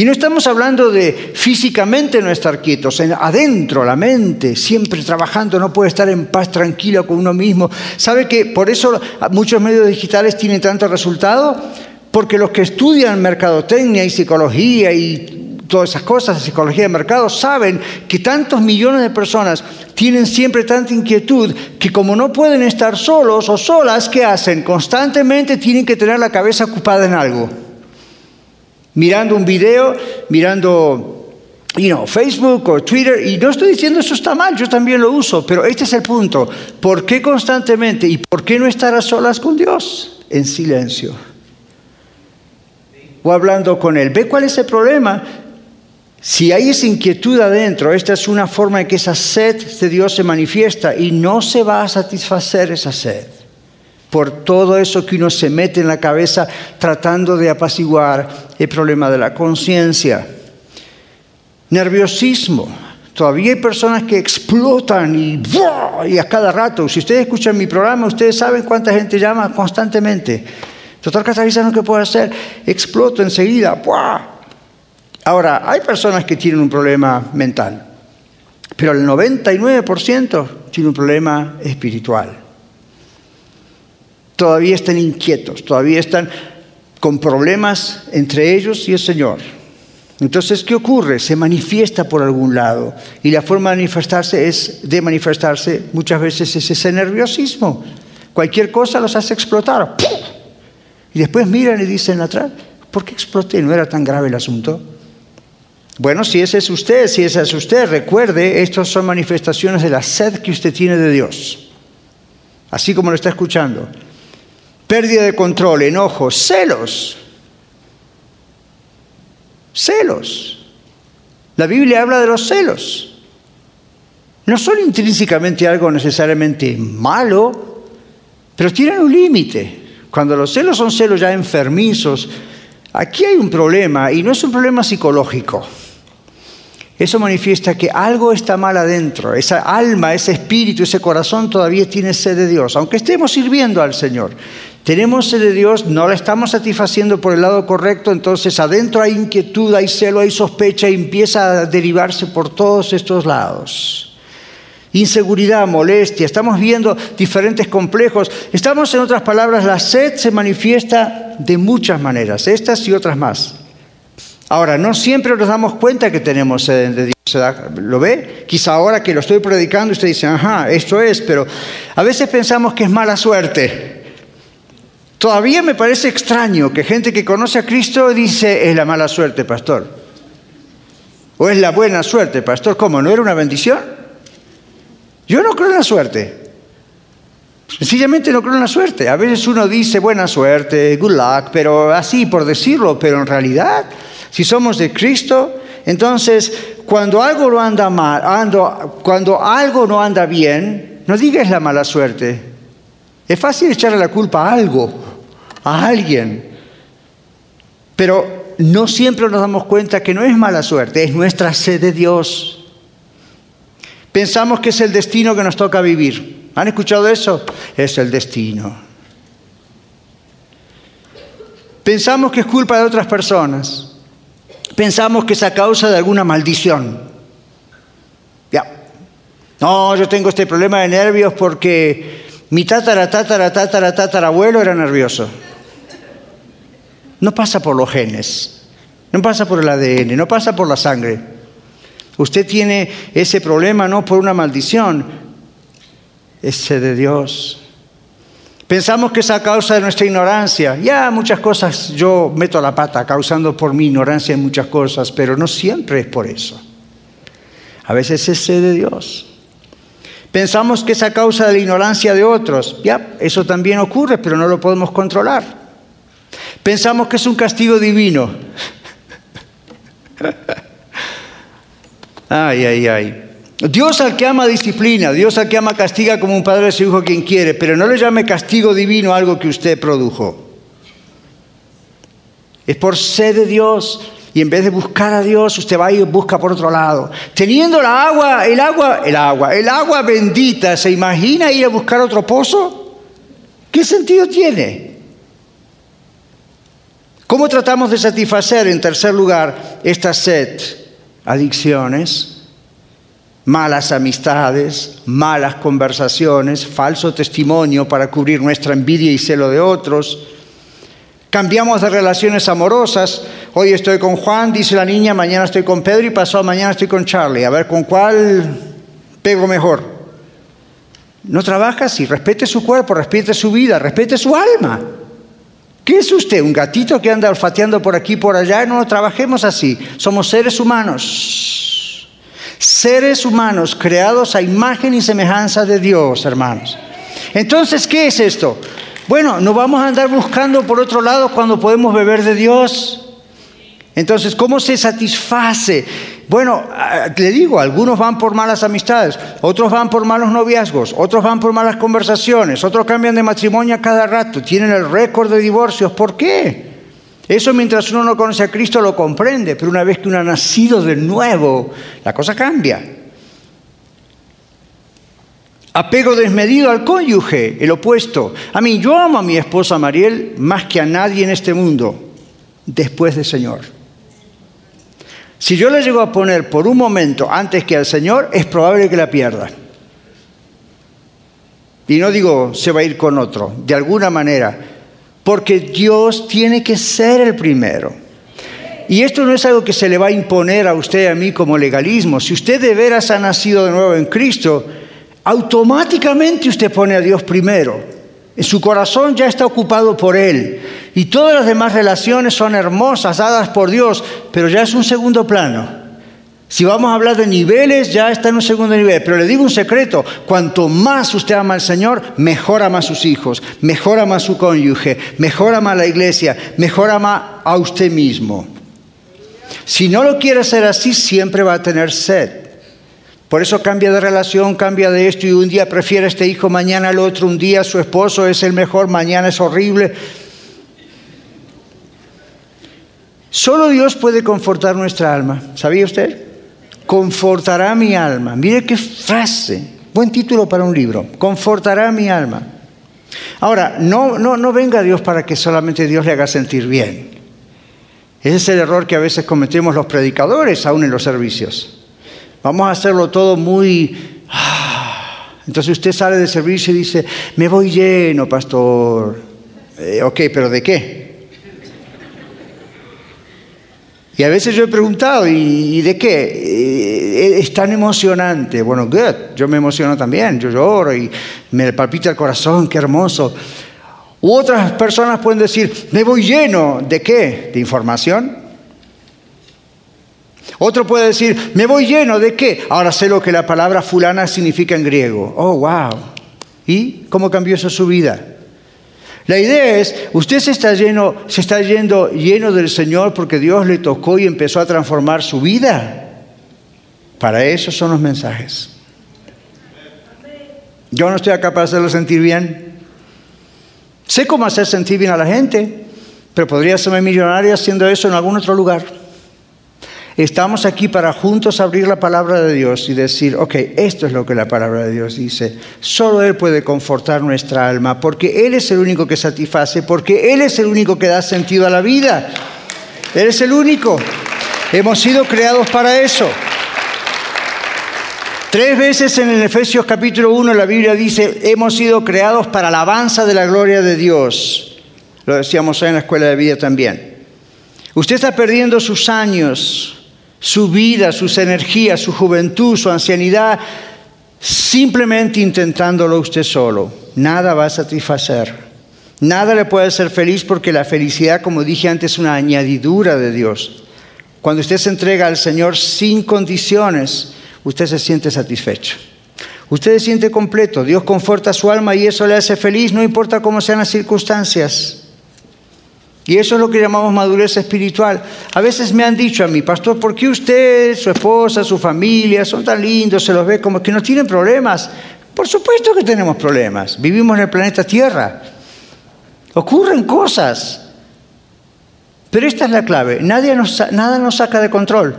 [SPEAKER 1] Y no estamos hablando de físicamente no estar quietos, adentro, la mente, siempre trabajando, no puede estar en paz tranquilo con uno mismo. ¿Sabe que por eso muchos medios digitales tienen tanto resultado? Porque los que estudian mercadotecnia y psicología y todas esas cosas, psicología de mercado, saben que tantos millones de personas tienen siempre tanta inquietud que como no pueden estar solos o solas, ¿qué hacen? Constantemente tienen que tener la cabeza ocupada en algo mirando un video, mirando Facebook o Twitter, y no estoy diciendo eso está mal, yo también lo uso, pero este es el punto. ¿Por qué constantemente y por qué no estar a solas con Dios? En silencio. O hablando con Él. ¿Ve cuál es el problema? Si hay esa inquietud adentro, esta es una forma en que esa sed de Dios se manifiesta y no se va a satisfacer esa sed por todo eso que uno se mete en la cabeza tratando de apaciguar el problema de la conciencia. Nerviosismo. Todavía hay personas que explotan y, y a cada rato. Si ustedes escuchan mi programa, ustedes saben cuánta gente llama constantemente. Doctor Catarizano, ¿qué puedo hacer? Exploto enseguida. Ahora, hay personas que tienen un problema mental, pero el 99% tiene un problema espiritual todavía están inquietos, todavía están con problemas entre ellos y el Señor. Entonces, ¿qué ocurre? Se manifiesta por algún lado. Y la forma de manifestarse es de manifestarse muchas veces es ese nerviosismo. Cualquier cosa los hace explotar. Y después miran y dicen atrás, ¿por qué exploté? ¿No era tan grave el asunto? Bueno, si ese es usted, si ese es usted, recuerde, estas son manifestaciones de la sed que usted tiene de Dios. Así como lo está escuchando pérdida de control, enojo, celos. Celos. La Biblia habla de los celos. No son intrínsecamente algo necesariamente malo, pero tienen un límite. Cuando los celos son celos ya enfermizos, aquí hay un problema y no es un problema psicológico. Eso manifiesta que algo está mal adentro. Esa alma, ese espíritu, ese corazón todavía tiene sed de Dios. Aunque estemos sirviendo al Señor, tenemos sed de Dios, no la estamos satisfaciendo por el lado correcto, entonces adentro hay inquietud, hay celo, hay sospecha y empieza a derivarse por todos estos lados. Inseguridad, molestia, estamos viendo diferentes complejos. Estamos, en otras palabras, la sed se manifiesta de muchas maneras, estas y otras más. Ahora, no siempre nos damos cuenta que tenemos sed de Dios. ¿Lo ve? Quizá ahora que lo estoy predicando usted dice, ajá, esto es, pero a veces pensamos que es mala suerte. Todavía me parece extraño que gente que conoce a Cristo dice, es la mala suerte, pastor. O es la buena suerte, pastor. ¿Cómo? ¿No era una bendición? Yo no creo en la suerte. Sencillamente no creo en la suerte. A veces uno dice buena suerte, good luck, pero así por decirlo, pero en realidad si somos de Cristo, entonces cuando algo no anda mal, cuando algo no anda bien, no digas la mala suerte. Es fácil echarle la culpa a algo, a alguien. Pero no siempre nos damos cuenta que no es mala suerte, es nuestra sed de Dios. Pensamos que es el destino que nos toca vivir. ¿Han escuchado eso? Es el destino. Pensamos que es culpa de otras personas pensamos que es a causa de alguna maldición. Ya. No, yo tengo este problema de nervios porque mi tatara, tatara, tatara, tatarabuelo era nervioso. No pasa por los genes, no pasa por el ADN, no pasa por la sangre. Usted tiene ese problema no por una maldición, ese de Dios. Pensamos que es a causa de nuestra ignorancia. Ya muchas cosas yo meto la pata causando por mi ignorancia en muchas cosas, pero no siempre es por eso. A veces es sed de Dios. Pensamos que es a causa de la ignorancia de otros. Ya, eso también ocurre, pero no lo podemos controlar. Pensamos que es un castigo divino. ay, ay, ay. Dios al que ama disciplina, Dios al que ama castiga como un padre a su hijo quien quiere, pero no le llame castigo divino algo que usted produjo. Es por sed de Dios y en vez de buscar a Dios, usted va y busca por otro lado. Teniendo la agua, el agua, el agua, el agua bendita, ¿se imagina ir a buscar otro pozo? ¿Qué sentido tiene? ¿Cómo tratamos de satisfacer, en tercer lugar, esta sed? Adicciones, malas amistades, malas conversaciones, falso testimonio para cubrir nuestra envidia y celo de otros. Cambiamos de relaciones amorosas. Hoy estoy con Juan, dice la niña, mañana estoy con Pedro y pasado mañana estoy con Charlie. A ver con cuál pego mejor. No trabaja así. Respete su cuerpo, respete su vida, respete su alma. ¿Qué es usted? ¿Un gatito que anda olfateando por aquí y por allá? No, trabajemos así. Somos seres humanos seres humanos creados a imagen y semejanza de Dios, hermanos. Entonces, ¿qué es esto? Bueno, no vamos a andar buscando por otro lado cuando podemos beber de Dios. Entonces, ¿cómo se satisface? Bueno, le digo, algunos van por malas amistades, otros van por malos noviazgos, otros van por malas conversaciones, otros cambian de matrimonio a cada rato, tienen el récord de divorcios. ¿Por qué? Eso mientras uno no conoce a Cristo lo comprende, pero una vez que uno ha nacido de nuevo, la cosa cambia. Apego desmedido al cónyuge, el opuesto. A mí, yo amo a mi esposa Mariel más que a nadie en este mundo, después del Señor. Si yo la llego a poner por un momento antes que al Señor, es probable que la pierda. Y no digo se va a ir con otro, de alguna manera porque Dios tiene que ser el primero. Y esto no es algo que se le va a imponer a usted y a mí como legalismo. Si usted de veras ha nacido de nuevo en Cristo, automáticamente usted pone a Dios primero. Su corazón ya está ocupado por Él. Y todas las demás relaciones son hermosas, dadas por Dios, pero ya es un segundo plano. Si vamos a hablar de niveles, ya está en un segundo nivel. Pero le digo un secreto, cuanto más usted ama al Señor, mejor ama a sus hijos, mejor ama a su cónyuge, mejor ama a la iglesia, mejor ama a usted mismo. Si no lo quiere hacer así, siempre va a tener sed. Por eso cambia de relación, cambia de esto y un día prefiere a este hijo, mañana al otro, un día su esposo es el mejor, mañana es horrible. Solo Dios puede confortar nuestra alma. ¿Sabía usted? Confortará mi alma. Mire qué frase. Buen título para un libro. Confortará mi alma. Ahora, no, no, no venga Dios para que solamente Dios le haga sentir bien. Ese es el error que a veces cometemos los predicadores, aún en los servicios. Vamos a hacerlo todo muy... Ah. Entonces usted sale del servicio y dice, me voy lleno, pastor. Eh, ok, pero ¿de qué? Y a veces yo he preguntado, ¿y, de qué? Eh, es tan emocionante. Bueno, good, yo me emociono también, yo lloro y me palpita el corazón, qué hermoso. U otras personas pueden decir, me voy lleno, ¿de qué? ¿De información? Otro puede decir, me voy lleno, ¿de qué? Ahora sé lo que la palabra fulana significa en griego. Oh, wow. ¿Y cómo cambió eso su vida? La idea es, usted se está, lleno, se está yendo lleno del Señor porque Dios le tocó y empezó a transformar su vida. Para eso son los mensajes. Yo no estoy acá para hacerlo sentir bien. Sé cómo hacer sentir bien a la gente, pero podría serme millonario haciendo eso en algún otro lugar. Estamos aquí para juntos abrir la palabra de Dios y decir, ok, esto es lo que la palabra de Dios dice. Solo Él puede confortar nuestra alma, porque Él es el único que satisface, porque Él es el único que da sentido a la vida. Él es el único. Hemos sido creados para eso. Tres veces en el Efesios capítulo 1 la Biblia dice, hemos sido creados para alabanza de la gloria de Dios. Lo decíamos en la escuela de vida también. Usted está perdiendo sus años su vida, sus energías, su juventud, su ancianidad, simplemente intentándolo usted solo. Nada va a satisfacer. Nada le puede hacer feliz porque la felicidad, como dije antes, es una añadidura de Dios. Cuando usted se entrega al Señor sin condiciones, usted se siente satisfecho. Usted se siente completo. Dios conforta su alma y eso le hace feliz, no importa cómo sean las circunstancias. Y eso es lo que llamamos madurez espiritual. A veces me han dicho a mí, pastor, ¿por qué usted, su esposa, su familia son tan lindos, se los ve como que no tienen problemas? Por supuesto que tenemos problemas. Vivimos en el planeta Tierra. Ocurren cosas. Pero esta es la clave. Nadie nos, nada nos saca de control.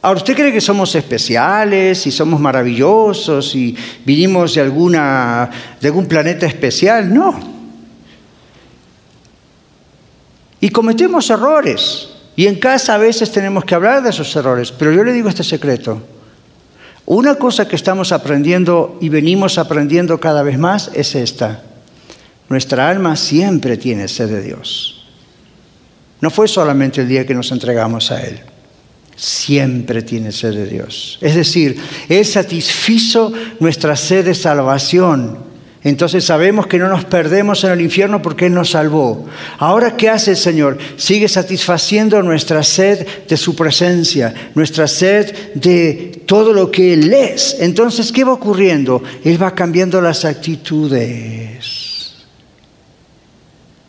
[SPEAKER 1] Ahora, ¿usted cree que somos especiales y somos maravillosos y vinimos de, alguna, de algún planeta especial? No. Y cometemos errores. Y en casa a veces tenemos que hablar de esos errores. Pero yo le digo este secreto. Una cosa que estamos aprendiendo y venimos aprendiendo cada vez más es esta. Nuestra alma siempre tiene sed de Dios. No fue solamente el día que nos entregamos a Él. Siempre tiene sed de Dios. Es decir, Él satisfizo nuestra sed de salvación entonces sabemos que no nos perdemos en el infierno porque Él nos salvó. Ahora, ¿qué hace el Señor? Sigue satisfaciendo nuestra sed de su presencia, nuestra sed de todo lo que Él es. Entonces, ¿qué va ocurriendo? Él va cambiando las actitudes.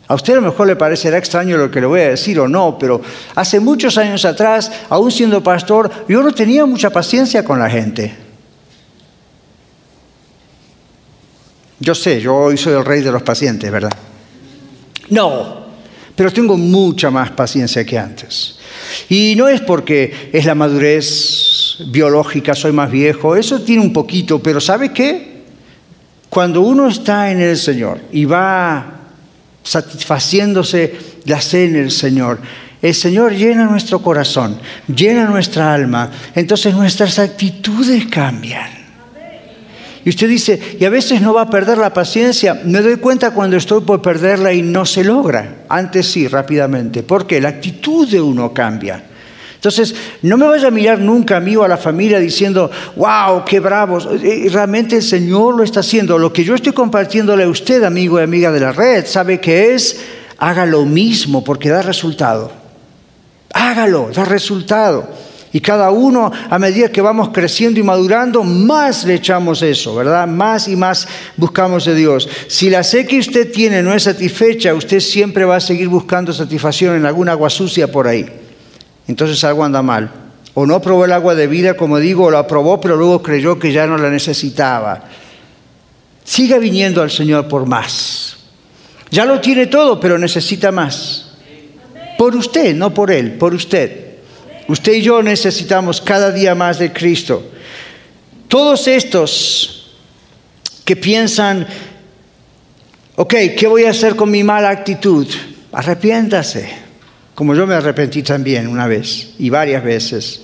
[SPEAKER 1] A usted a lo mejor le parecerá extraño lo que le voy a decir o no, pero hace muchos años atrás, aún siendo pastor, yo no tenía mucha paciencia con la gente. Yo sé, yo hoy soy el rey de los pacientes, ¿verdad? No, pero tengo mucha más paciencia que antes. Y no es porque es la madurez biológica, soy más viejo, eso tiene un poquito, pero ¿sabe qué? Cuando uno está en el Señor y va satisfaciéndose la sed en el Señor, el Señor llena nuestro corazón, llena nuestra alma, entonces nuestras actitudes cambian. Y usted dice, y a veces no va a perder la paciencia. Me doy cuenta cuando estoy por perderla y no se logra. Antes sí, rápidamente. Porque la actitud de uno cambia. Entonces, no me vaya a mirar nunca a mí o a la familia diciendo, wow, qué bravos. Eh, realmente el Señor lo está haciendo. Lo que yo estoy compartiéndole a usted, amigo y amiga de la red, sabe que es, haga lo mismo porque da resultado. Hágalo, da resultado. Y cada uno, a medida que vamos creciendo y madurando, más le echamos eso, ¿verdad? Más y más buscamos de Dios. Si la sed que usted tiene no es satisfecha, usted siempre va a seguir buscando satisfacción en alguna agua sucia por ahí. Entonces algo anda mal. O no probó el agua de vida, como digo, o la probó, pero luego creyó que ya no la necesitaba. Siga viniendo al Señor por más. Ya lo tiene todo, pero necesita más. Por usted, no por Él, por usted. Usted y yo necesitamos cada día más de Cristo. Todos estos que piensan, ok, ¿qué voy a hacer con mi mala actitud? Arrepiéntase, como yo me arrepentí también una vez y varias veces.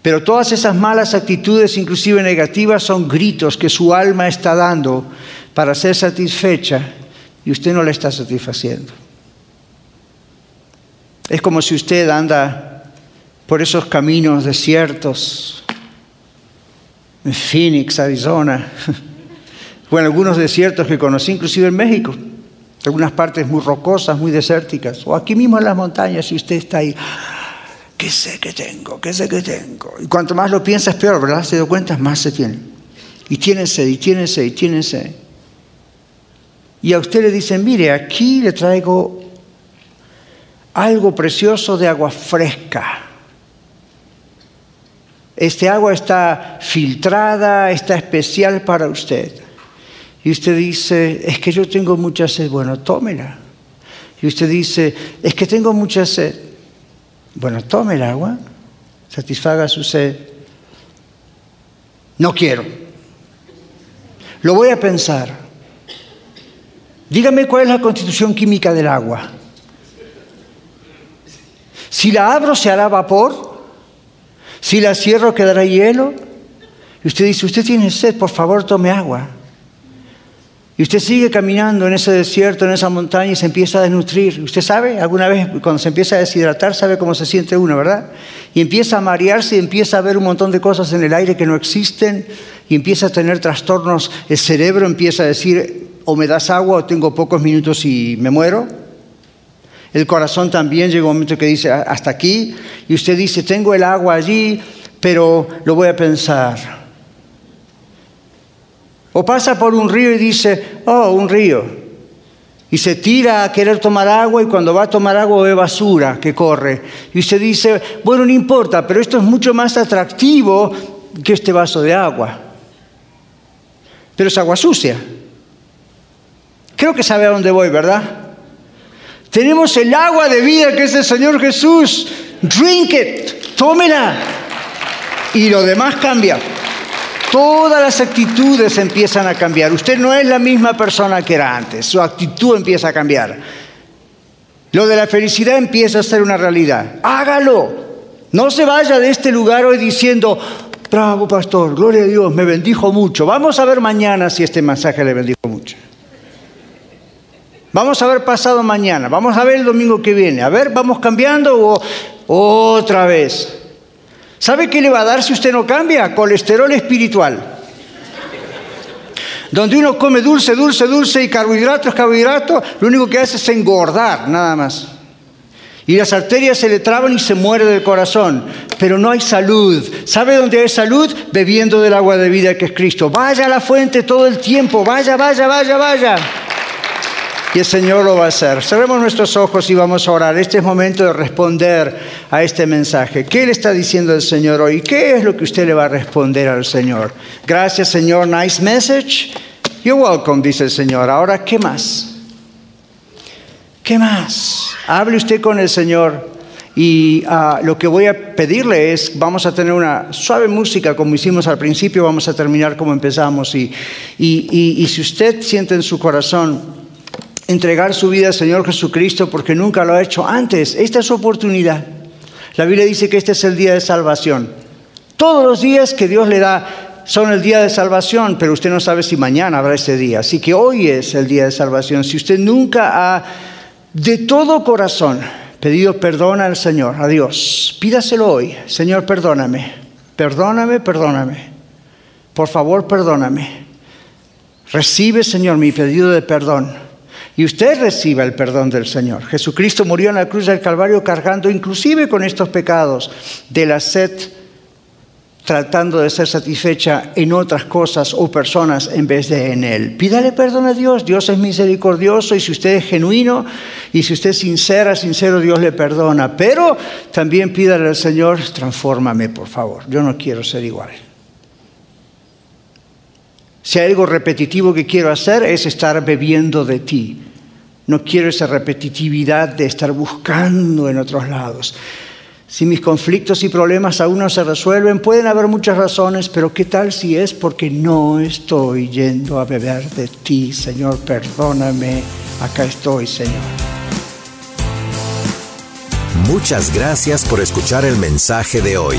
[SPEAKER 1] Pero todas esas malas actitudes, inclusive negativas, son gritos que su alma está dando para ser satisfecha y usted no la está satisfaciendo. Es como si usted anda por esos caminos desiertos, en Phoenix, Arizona, o en algunos desiertos que conocí, inclusive en México, algunas partes muy rocosas, muy desérticas, o aquí mismo en las montañas, si usted está ahí, ¿qué sé que tengo? ¿Qué sé que tengo? Y cuanto más lo piensa es peor, ¿verdad? Se da cuenta, más se tiene. Y tiene sed, y tiene sed, y tiene sed. Y a usted le dicen, mire, aquí le traigo algo precioso de agua fresca. Este agua está filtrada, está especial para usted. Y usted dice, es que yo tengo mucha sed. Bueno, tómela. Y usted dice, es que tengo mucha sed. Bueno, tome el agua, satisfaga su sed. No quiero. Lo voy a pensar. Dígame cuál es la constitución química del agua. Si la abro se hará vapor, si la cierro quedará hielo. Y usted dice, usted tiene sed, por favor tome agua. Y usted sigue caminando en ese desierto, en esa montaña y se empieza a desnutrir. Usted sabe, alguna vez cuando se empieza a deshidratar, sabe cómo se siente uno, ¿verdad? Y empieza a marearse y empieza a ver un montón de cosas en el aire que no existen y empieza a tener trastornos. El cerebro empieza a decir, o me das agua o tengo pocos minutos y me muero. El corazón también llega un momento que dice, hasta aquí. Y usted dice, tengo el agua allí, pero lo voy a pensar. O pasa por un río y dice, oh, un río. Y se tira a querer tomar agua y cuando va a tomar agua ve basura que corre. Y usted dice, bueno, no importa, pero esto es mucho más atractivo que este vaso de agua. Pero es agua sucia. Creo que sabe a dónde voy, ¿verdad? Tenemos el agua de vida que es el Señor Jesús. Drink it, tómela. Y lo demás cambia. Todas las actitudes empiezan a cambiar. Usted no es la misma persona que era antes. Su actitud empieza a cambiar. Lo de la felicidad empieza a ser una realidad. Hágalo. No se vaya de este lugar hoy diciendo, bravo pastor, gloria a Dios, me bendijo mucho. Vamos a ver mañana si este mensaje le bendijo mucho. Vamos a ver pasado mañana, vamos a ver el domingo que viene. A ver, vamos cambiando o otra vez. ¿Sabe qué le va a dar si usted no cambia? Colesterol espiritual. Donde uno come dulce, dulce, dulce y carbohidratos, carbohidratos, lo único que hace es engordar, nada más. Y las arterias se le traban y se muere del corazón. Pero no hay salud. ¿Sabe dónde hay salud? Bebiendo del agua de vida que es Cristo. Vaya a la fuente todo el tiempo. Vaya, vaya, vaya, vaya. Y el Señor lo va a hacer. Cerremos nuestros ojos y vamos a orar. Este es momento de responder a este mensaje. ¿Qué le está diciendo el Señor hoy? ¿Qué es lo que usted le va a responder al Señor? Gracias, Señor. Nice message. You're welcome, dice el Señor. Ahora, ¿qué más? ¿Qué más? Hable usted con el Señor. Y ah, lo que voy a pedirle es, vamos a tener una suave música como hicimos al principio, vamos a terminar como empezamos. y, y si usted siente en su corazón entregar su vida al Señor Jesucristo porque nunca lo ha hecho antes. Esta es su oportunidad. La Biblia dice que este es el día de salvación. Todos los días que Dios le da son el día de salvación, pero usted no sabe si mañana habrá ese día. Así que hoy es el día de salvación. Si usted nunca ha de todo corazón pedido perdón al Señor, a Dios, pídaselo hoy. Señor, perdóname. Perdóname, perdóname. Por favor, perdóname. Recibe, Señor, mi pedido de perdón y usted reciba el perdón del Señor. Jesucristo murió en la cruz del Calvario cargando inclusive con estos pecados de la sed tratando de ser satisfecha en otras cosas o personas en vez de en Él. Pídale perdón a Dios, Dios es misericordioso y si usted es genuino y si usted es sincera, sincero, Dios le perdona. Pero también pídale al Señor, transfórmame por favor, yo no quiero ser igual. Si hay algo repetitivo que quiero hacer es estar bebiendo de ti. No quiero esa repetitividad de estar buscando en otros lados. Si mis conflictos y problemas aún no se resuelven, pueden haber muchas razones, pero ¿qué tal si es porque no estoy yendo a beber de ti, Señor? Perdóname, acá estoy, Señor.
[SPEAKER 2] Muchas gracias por escuchar el mensaje de hoy.